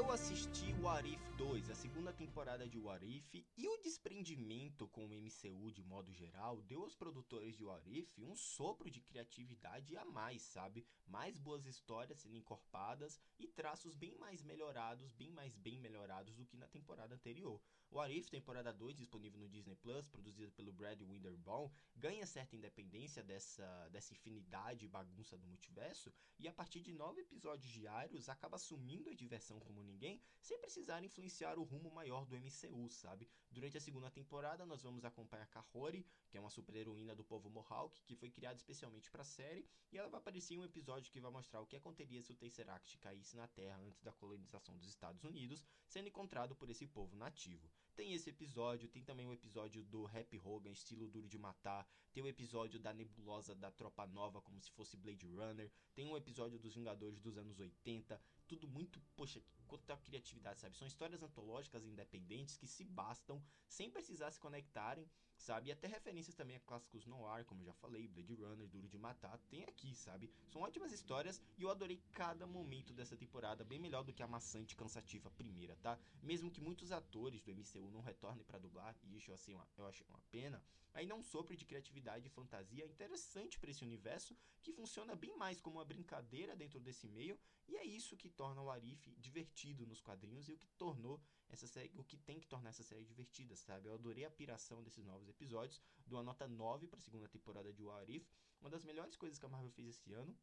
Eu assisti o Arif 2, a segunda temporada de What If, e o desprendimento com o MCU de modo geral deu aos produtores de What If um sopro de criatividade a mais, sabe? Mais boas histórias sendo encorpadas e traços bem mais melhorados, bem mais bem melhorados do que na temporada anterior. O Arif, temporada 2, disponível no Disney Plus, produzido pelo Brad Winderbaum, ganha certa independência dessa, dessa infinidade e bagunça do multiverso, e a partir de nove episódios diários acaba assumindo a diversão como ninguém, sem precisar influenciar o rumo maior do MCU, sabe? Durante a segunda temporada, nós vamos acompanhar Kahori, que é uma super-heroína do povo Mohawk, que foi criada especialmente para a série, e ela vai aparecer em um episódio que vai mostrar o que aconteceria se o Tesseract caísse na Terra antes da colonização dos Estados Unidos, sendo encontrado por esse povo nativo. Tem esse episódio, tem também o episódio do Rap Hogan, estilo duro de matar, tem o episódio da nebulosa da Tropa Nova, como se fosse Blade Runner, tem um episódio dos Vingadores dos anos 80, tudo muito, poxa, quanta criatividade, sabe? São histórias antológicas independentes que se bastam sem precisar se conectarem, sabe? E até referências também a clássicos noir, como eu já falei, Blade Runner, Duro de Matar, tem aqui, sabe? São ótimas histórias e eu adorei cada momento dessa temporada, bem melhor do que a maçante cansativa primeira, tá? Mesmo que muitos atores do MCU não retornem para dublar, e isso assim, eu acho uma pena, ainda um sopro de criatividade e fantasia interessante para esse universo que funciona bem mais como uma brincadeira dentro desse meio, e é isso que torna o Arif divertido nos quadrinhos e o que tornou essa série, o que tem que tornar essa série divertida, sabe? Eu adorei a piração desses novos episódios, dou uma nota 9 para a segunda temporada de What If, uma das melhores coisas que a Marvel fez esse ano.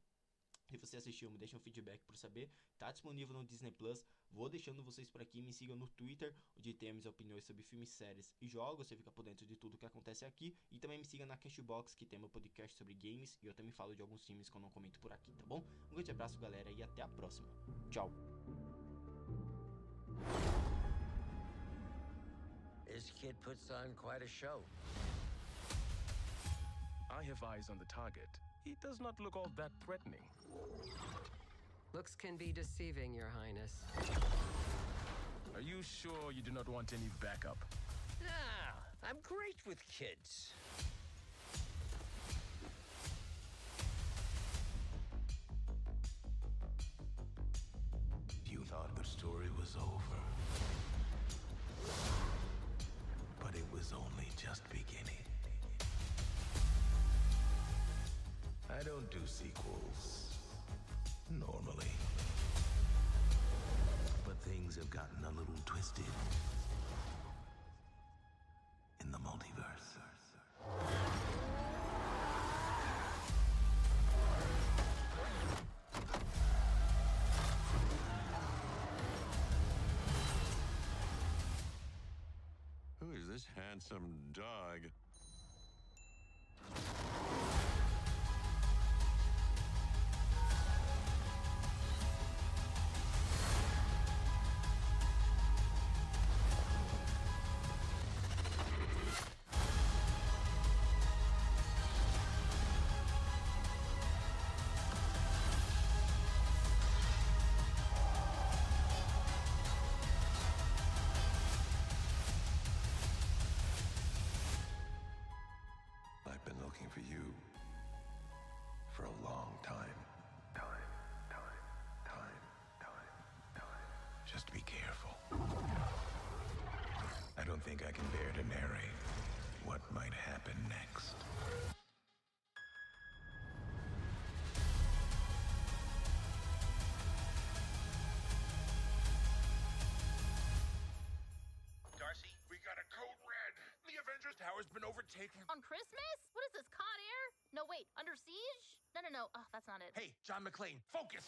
Se você assistiu, me deixa um feedback por saber. Tá disponível no Disney Plus. Vou deixando vocês por aqui. Me sigam no Twitter, onde temos opiniões sobre filmes, séries e jogos. Você fica por dentro de tudo que acontece aqui. E também me siga na Cashbox, que tem meu podcast sobre games. E eu também falo de alguns filmes que eu não comento por aqui, tá bom? Um grande abraço, galera, e até a próxima. Tchau. This kid puts on quite a show. I have eyes on the target. He does not look all that threatening. Looks can be deceiving, Your Highness. Are you sure you do not want any backup? Nah, I'm great with kids. Don't do sequels. Normally. But things have gotten a little twisted. In the multiverse. Who is this handsome dog? Don't think I can bear to narrate what might happen next. Darcy, we got a code red. The Avengers Tower's been overtaken. On Christmas? What is this, Cod Air? No, wait, Under Siege? No, no, no. Oh, that's not it. Hey, John McClane, focus!